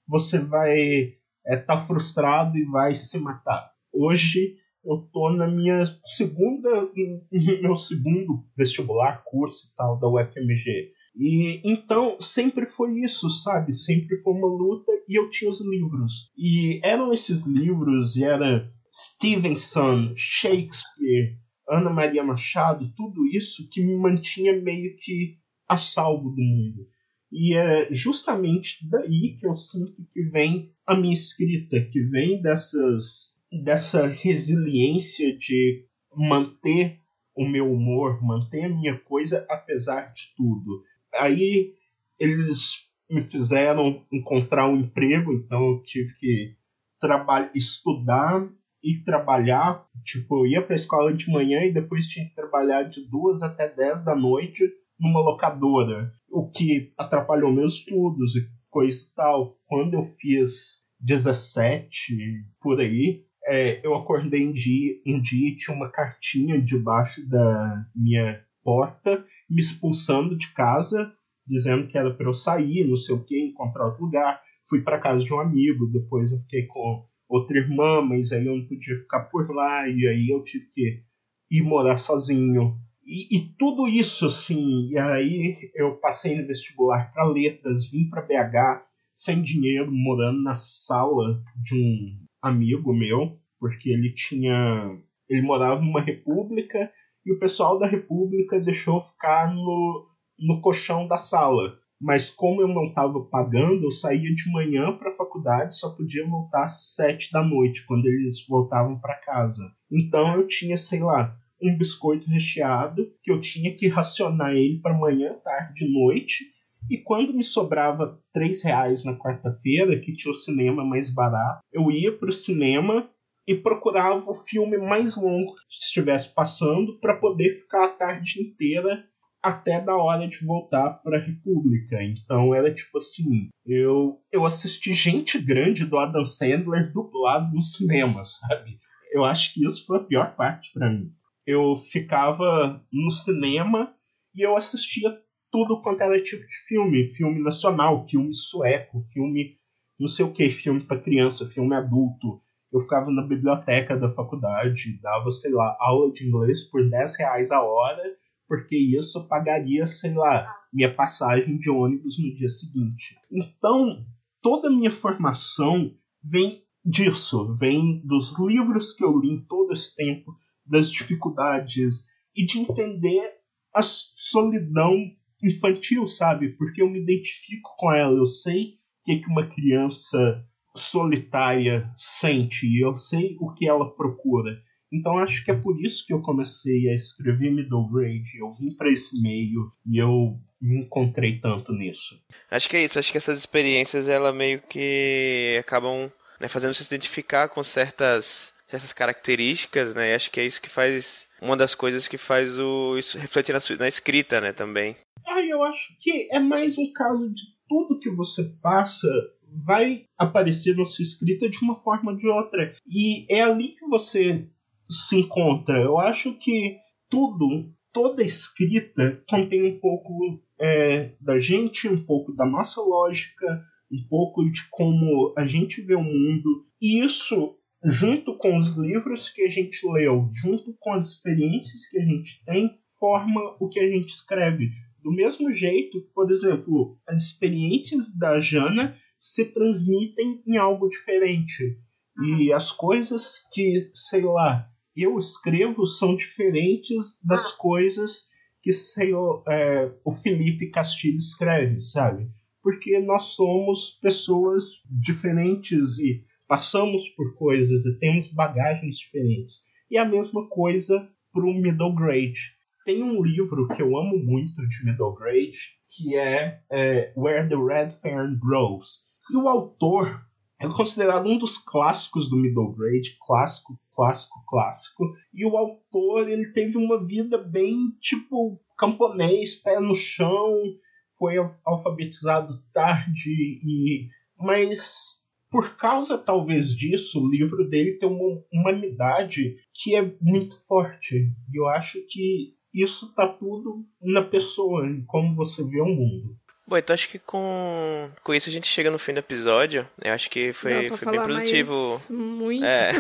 você vai estar é, tá frustrado e vai se matar. Hoje eu tô na minha segunda, meu segundo vestibular, curso e tal da UFMG. E então sempre foi isso, sabe? Sempre foi uma luta e eu tinha os livros. E eram esses livros, e era Stevenson, Shakespeare, Ana Maria Machado, tudo isso que me mantinha meio que a salvo do mundo. E é justamente daí que eu sinto que vem a minha escrita, que vem dessas dessa resiliência de manter o meu humor, manter a minha coisa apesar de tudo. Aí eles me fizeram encontrar um emprego, então eu tive que estudar e trabalhar. Tipo, eu ia para a escola de manhã e depois tinha que trabalhar de duas até dez da noite numa locadora, o que atrapalhou meus estudos e coisa e tal. Quando eu fiz 17 por aí, é, eu acordei um dia, um dia e tinha uma cartinha debaixo da minha porta me expulsando de casa, dizendo que era para eu sair, não sei o que, encontrar outro lugar. Fui para casa de um amigo, depois eu fiquei com outra irmã, mas aí eu não podia ficar por lá, e aí eu tive que ir morar sozinho. E, e tudo isso, assim, e aí eu passei no vestibular para letras, vim para BH sem dinheiro, morando na sala de um amigo meu, porque ele tinha. Ele morava numa república e o pessoal da República deixou ficar no, no colchão da sala. Mas como eu não estava pagando, eu saía de manhã para a faculdade, só podia voltar às sete da noite, quando eles voltavam para casa. Então eu tinha, sei lá, um biscoito recheado que eu tinha que racionar ele para manhã, tarde, noite. E quando me sobrava três reais na quarta-feira, que tinha o cinema mais barato, eu ia para o cinema e procurava o filme mais longo que estivesse passando para poder ficar a tarde inteira até da hora de voltar para a República. Então era tipo assim, eu eu assisti gente grande do Adam Sandler dublado no cinema, sabe? Eu acho que isso foi a pior parte para mim. Eu ficava no cinema e eu assistia tudo quanto era tipo de filme, filme nacional, filme sueco, filme não sei o que, filme para criança, filme adulto. Eu ficava na biblioteca da faculdade, dava, sei lá, aula de inglês por 10 reais a hora, porque isso pagaria, sei lá, minha passagem de ônibus no dia seguinte. Então, toda a minha formação vem disso, vem dos livros que eu li em todo esse tempo, das dificuldades e de entender a solidão infantil, sabe? Porque eu me identifico com ela, eu sei o que, que uma criança solitária sente, e eu sei o que ela procura. Então acho que é por isso que eu comecei a escrever middle grade. Eu vim para esse meio e eu me encontrei tanto nisso. Acho que é isso. Acho que essas experiências ela meio que acabam né, fazendo você se identificar com certas certas características, né? E acho que é isso que faz uma das coisas que faz o isso refletir na, na escrita, né, também. Ah, eu acho que é mais um caso de tudo que você passa vai aparecer na sua escrita de uma forma ou de outra. E é ali que você se encontra. Eu acho que tudo, toda escrita contém um pouco é, da gente, um pouco da nossa lógica, um pouco de como a gente vê o mundo. E isso, junto com os livros que a gente leu, junto com as experiências que a gente tem, forma o que a gente escreve. Do mesmo jeito, por exemplo, as experiências da Jana se transmitem em algo diferente. E as coisas que, sei lá, eu escrevo são diferentes das ah. coisas que sei, é, o Felipe Castilho escreve, sabe? Porque nós somos pessoas diferentes e passamos por coisas e temos bagagens diferentes. E a mesma coisa para o middle grade. Tem um livro que eu amo muito de middle grade, que é, é Where the Red Fern Grows. E o autor é considerado um dos clássicos do middle grade, clássico, clássico, clássico. E o autor ele teve uma vida bem tipo camponês, pé no chão, foi alfabetizado tarde e mas por causa talvez disso, o livro dele tem uma humanidade que é muito forte. E eu acho que isso tá tudo na pessoa, em como você vê o mundo. Bom, então acho que com, com isso a gente chega no fim do episódio. Eu acho que foi, foi bem produtivo. muito. É.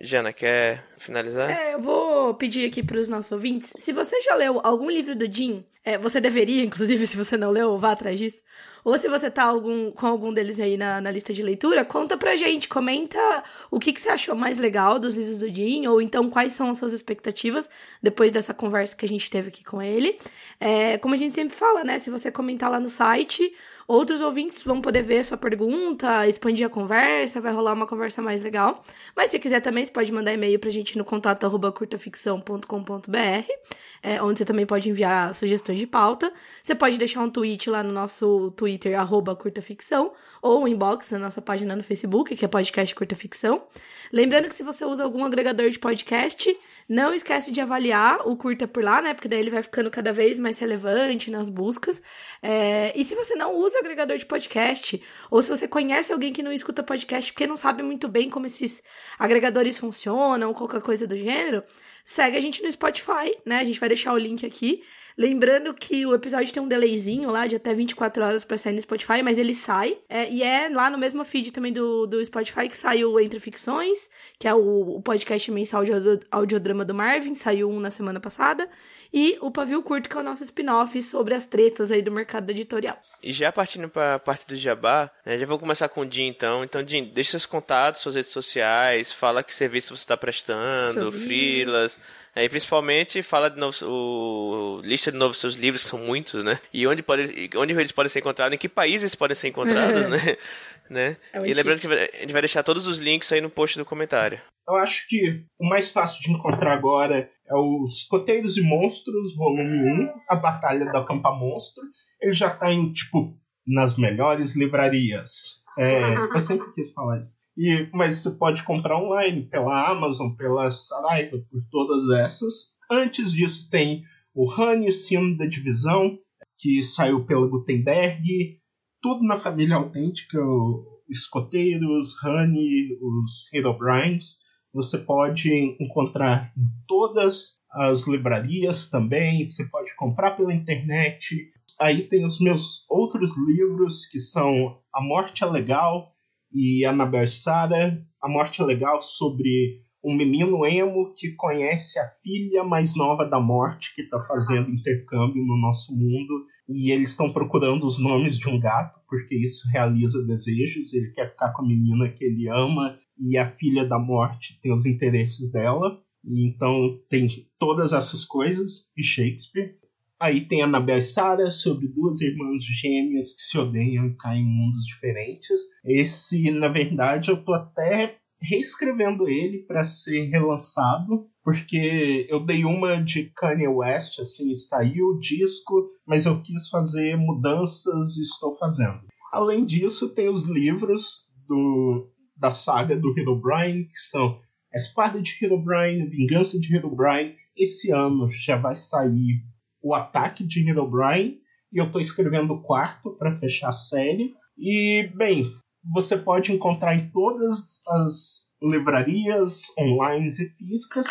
Jana, quer finalizar? É, eu vou pedir aqui para os nossos ouvintes. Se você já leu algum livro do Jim, é, você deveria, inclusive, se você não leu, vá atrás disso. Ou se você tá algum, com algum deles aí na, na lista de leitura, conta pra gente, comenta o que, que você achou mais legal dos livros do Jim, ou então quais são as suas expectativas depois dessa conversa que a gente teve aqui com ele. É, como a gente sempre fala, né? Se você comentar lá no site, Outros ouvintes vão poder ver sua pergunta, expandir a conversa, vai rolar uma conversa mais legal. Mas se quiser também, você pode mandar e-mail pra gente no contato curtaficção.com.br, é, onde você também pode enviar sugestões de pauta. Você pode deixar um tweet lá no nosso Twitter, arroba curtaficção, ou um inbox na nossa página no Facebook, que é podcast Curta Ficção. Lembrando que se você usa algum agregador de podcast, não esquece de avaliar o curta por lá, né? Porque daí ele vai ficando cada vez mais relevante nas buscas. É... E se você não usa agregador de podcast, ou se você conhece alguém que não escuta podcast porque não sabe muito bem como esses agregadores funcionam, ou qualquer coisa do gênero, segue a gente no Spotify, né? A gente vai deixar o link aqui. Lembrando que o episódio tem um delayzinho lá de até 24 horas para sair no Spotify, mas ele sai. É, e é lá no mesmo feed também do, do Spotify que saiu Entre Ficções, que é o, o podcast mensal de audio, audiodrama do Marvin, saiu um na semana passada. E o Pavio Curto, que é o nosso spin-off sobre as tretas aí do mercado editorial. E já partindo para a parte do Jabá, né, já vou começar com o Jim então. Então, Jim, deixa seus contatos, suas redes sociais, fala que serviço você está prestando, freelas e principalmente fala de novo, o, lista de novo seus livros, que são muitos, né? E onde, pode, onde eles podem ser encontrados, em que países podem ser encontrados, né? né? É e lembrando que a gente vai deixar todos os links aí no post do comentário. Eu acho que o mais fácil de encontrar agora é os Coteiros e Monstros, volume 1, A Batalha da Campa Monstro. Ele já tá em, tipo, nas melhores livrarias. É, eu sempre quis falar isso. E, mas você pode comprar online pela Amazon, pela Saraiva, por todas essas. Antes disso tem o Honey, Sino da Divisão, que saiu pela Gutenberg. Tudo na família autêntica, os escoteiros, Honey, os Herobrines. Você pode encontrar em todas as livrarias também. Você pode comprar pela internet. Aí tem os meus outros livros que são A Morte é Legal e Anabel Sara. A Morte é Legal sobre um menino emo que conhece a filha mais nova da morte que está fazendo intercâmbio no nosso mundo e eles estão procurando os nomes de um gato porque isso realiza desejos. Ele quer ficar com a menina que ele ama e a filha da morte tem os interesses dela. Então tem todas essas coisas de Shakespeare. Aí tem Annabelle e Sarah sobre duas irmãs gêmeas que se odeiam e caem em mundos diferentes. Esse, na verdade, eu tô até reescrevendo ele para ser relançado, porque eu dei uma de Kanye West, assim, saiu o disco, mas eu quis fazer mudanças e estou fazendo. Além disso, tem os livros do, da saga do Herobrine, que são A Espada de Herobrine, Vingança de Herobrine. Esse ano já vai sair O Ataque de Herobrine, e eu estou escrevendo o quarto para fechar a série. E, bem, você pode encontrar em todas as livrarias online e físicas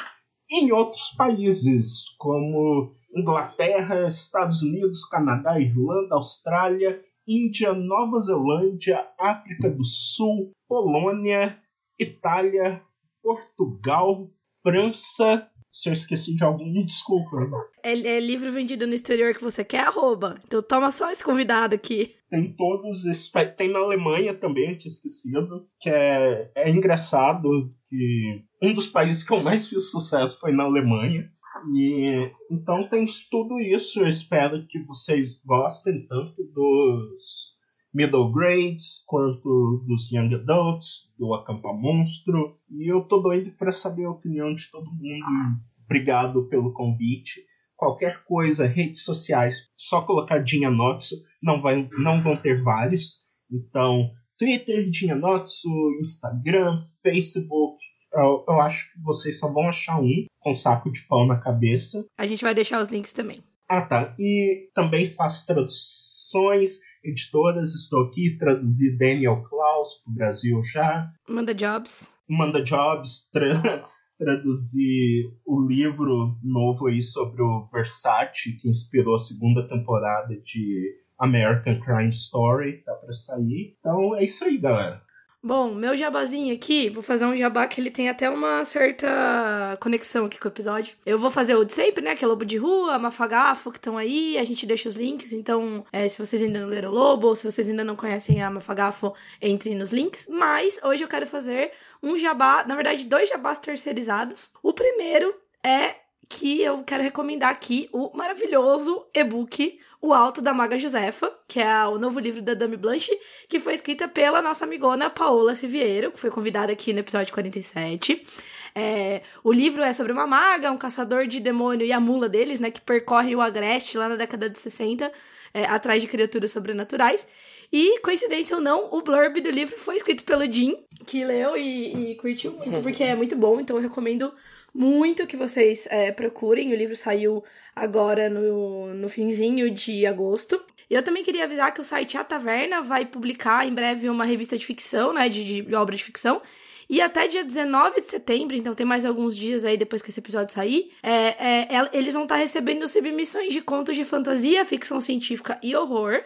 em outros países, como Inglaterra, Estados Unidos, Canadá, Irlanda, Austrália, Índia, Nova Zelândia, África do Sul, Polônia, Itália, Portugal, França, se eu esqueci de algum, me desculpa. É, é, livro vendido no exterior que você quer, arroba. Então toma só esse convidado aqui. Tem todos esses. Tem na Alemanha também, eu tinha esquecido. Que é, é engraçado que um dos países que eu mais fiz sucesso foi na Alemanha. E então tem tudo isso. Eu espero que vocês gostem tanto dos middle grades quanto dos young adults, do Acampa Monstro. E eu tô doido para saber a opinião de todo mundo. Obrigado pelo convite. Qualquer coisa, redes sociais, só colocar Dinha Notso, não, vai, não vão ter vários. Então, Twitter, Dinha Notso, Instagram, Facebook. Eu, eu acho que vocês só vão achar um com saco de pão na cabeça. A gente vai deixar os links também. Ah, tá. E também faço traduções editoras. Estou aqui traduzir Daniel Klaus para o Brasil já. Manda Jobs. Manda Jobs. Tra traduzir o livro novo aí sobre o Versace, que inspirou a segunda temporada de American Crime Story. Tá para sair. Então é isso aí, galera. Bom, meu jabazinho aqui, vou fazer um jabá que ele tem até uma certa conexão aqui com o episódio. Eu vou fazer o de sempre, né? Que é Lobo de Rua, Mafagafo, que estão aí. A gente deixa os links. Então, é, se vocês ainda não leram Lobo, ou se vocês ainda não conhecem a Mafagafo, entrem nos links. Mas hoje eu quero fazer um jabá, na verdade, dois jabás terceirizados. O primeiro é que eu quero recomendar aqui o maravilhoso e-book o Alto da Maga Josefa, que é o novo livro da Dame Blanche, que foi escrita pela nossa amigona Paola Siviero, que foi convidada aqui no episódio 47. É, o livro é sobre uma maga, um caçador de demônio e a mula deles, né, que percorre o Agreste lá na década de 60, é, atrás de criaturas sobrenaturais. E, coincidência ou não, o blurb do livro foi escrito pelo Jim, que leu e, e curtiu muito, porque é muito bom, então eu recomendo muito que vocês é, procurem. O livro saiu agora no, no finzinho de agosto. Eu também queria avisar que o site A Taverna vai publicar em breve uma revista de ficção, né? De, de obra de ficção. E até dia 19 de setembro, então tem mais alguns dias aí depois que esse episódio sair, é, é, eles vão estar recebendo submissões de contos de fantasia, ficção científica e horror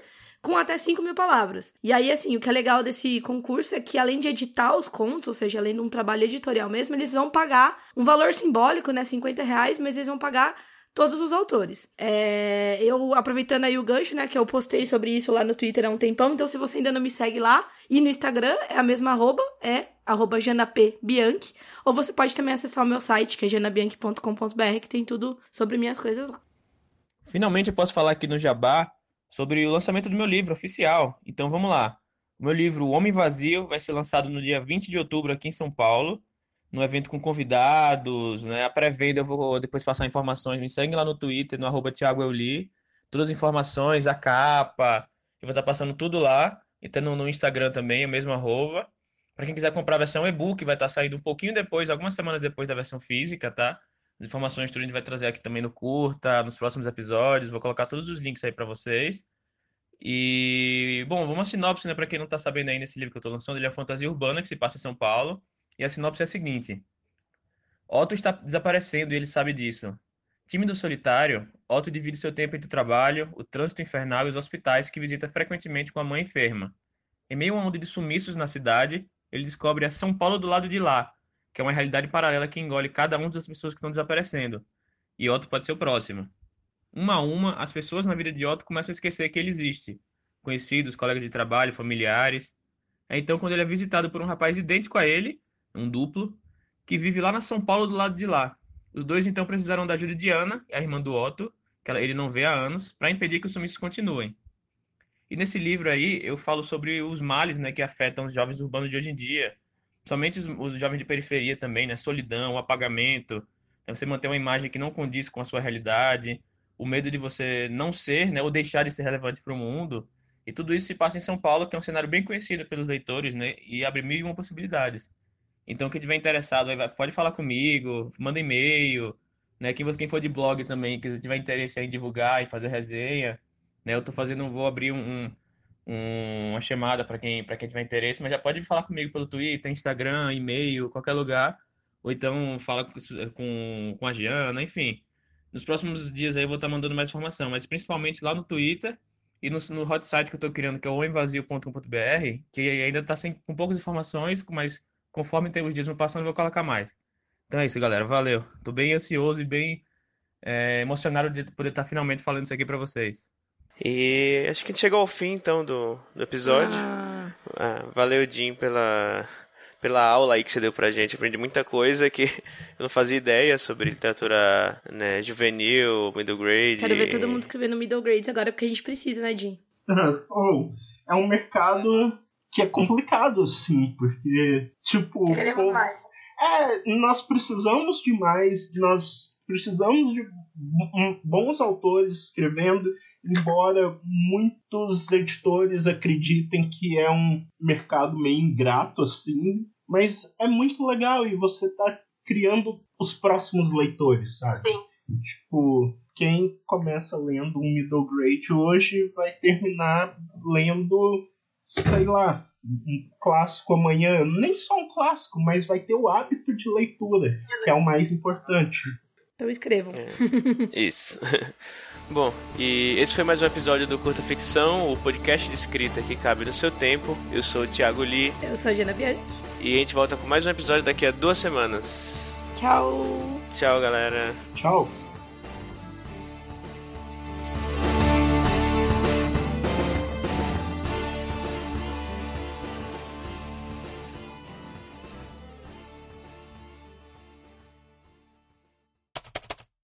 com até 5 mil palavras. E aí, assim, o que é legal desse concurso é que, além de editar os contos, ou seja, além de um trabalho editorial mesmo, eles vão pagar um valor simbólico, né? 50 reais, mas eles vão pagar todos os autores. É, eu, aproveitando aí o gancho, né, que eu postei sobre isso lá no Twitter há um tempão, então se você ainda não me segue lá, e no Instagram é a mesma arroba, é arroba janapbianchi, ou você pode também acessar o meu site, que é janabianchi.com.br, que tem tudo sobre minhas coisas lá. Finalmente eu posso falar aqui no Jabá sobre o lançamento do meu livro oficial. Então vamos lá. O meu livro O Homem Vazio vai ser lançado no dia 20 de outubro aqui em São Paulo, num evento com convidados, né? A pré-venda eu vou depois passar informações. Me segue lá no Twitter, no arroba Thiago Euli. Todas as informações, a capa, eu vou estar passando tudo lá. E tá no, no Instagram também, o mesmo arroba. Para quem quiser comprar a versão e-book, vai estar saindo um pouquinho depois, algumas semanas depois da versão física, tá? As informações tudo a gente vai trazer aqui também no curta, nos próximos episódios. Vou colocar todos os links aí para vocês. E, bom, uma sinopse, né, para quem não tá sabendo ainda esse livro que eu tô lançando, ele é fantasia urbana que se passa em São Paulo. E a sinopse é a seguinte: Otto está desaparecendo e ele sabe disso. Tímido solitário, Otto divide seu tempo entre o trabalho, o trânsito infernal e os hospitais que visita frequentemente com a mãe enferma. Em meio a uma onda de sumiços na cidade, ele descobre a São Paulo do lado de lá, que é uma realidade paralela que engole cada uma das pessoas que estão desaparecendo. E Otto pode ser o próximo. Uma a uma, as pessoas na vida de Otto começam a esquecer que ele existe. Conhecidos, colegas de trabalho, familiares. É então quando ele é visitado por um rapaz idêntico a ele, um duplo, que vive lá na São Paulo do lado de lá. Os dois então precisaram da ajuda de Ana, a irmã do Otto, que ele não vê há anos, para impedir que os sumiços continuem. E nesse livro aí eu falo sobre os males né, que afetam os jovens urbanos de hoje em dia, somente os, os jovens de periferia também, né? Solidão, apagamento, né? você manter uma imagem que não condiz com a sua realidade, o medo de você não ser, né? Ou deixar de ser relevante para o mundo. E tudo isso se passa em São Paulo, que é um cenário bem conhecido pelos leitores, né? E abre mil e uma possibilidades. Então, quem tiver interessado, pode falar comigo, manda e-mail, né? Quem, quem for de blog também, que tiver interesse em divulgar e fazer resenha, né? Eu tô fazendo, vou abrir um, uma chamada para quem, quem tiver interesse, mas já pode falar comigo pelo Twitter, Instagram, e-mail, qualquer lugar, ou então fala com, com a Giana, enfim. Nos próximos dias aí eu vou estar mandando mais informação, mas principalmente lá no Twitter e no, no hot site que eu estou criando, que é o homemvazio.com.br, que ainda está com poucas informações, mas conforme tem os dias vão passando, eu vou colocar mais. Então é isso, galera. Valeu. Tô bem ansioso e bem é, emocionado de poder estar finalmente falando isso aqui para vocês. E acho que a gente chegou ao fim, então, do, do episódio. Ah. Ah, valeu, Jim, pela, pela aula aí que você deu pra gente. Aprendi muita coisa que eu não fazia ideia sobre literatura né, juvenil, middle grade. Quero ver todo mundo escrevendo middle grades agora, porque a gente precisa, né, Jim? oh, é um mercado que é complicado, assim, porque, tipo... Queremos mais. É, nós precisamos de mais, nós precisamos de bons autores escrevendo, embora muitos editores acreditem que é um mercado meio ingrato, assim, mas é muito legal e você tá criando os próximos leitores, sabe? Sim. Tipo, quem começa lendo um middle grade hoje vai terminar lendo sei lá, um clássico amanhã. Nem só um clássico, mas vai ter o hábito de leitura, que é o mais importante. Então escrevam. É, isso. Bom, e esse foi mais um episódio do Curta Ficção, o podcast de escrita que cabe no seu tempo. Eu sou o Thiago Lee. Eu sou a Jana Bianchi. E a gente volta com mais um episódio daqui a duas semanas. Tchau. Tchau, galera. Tchau.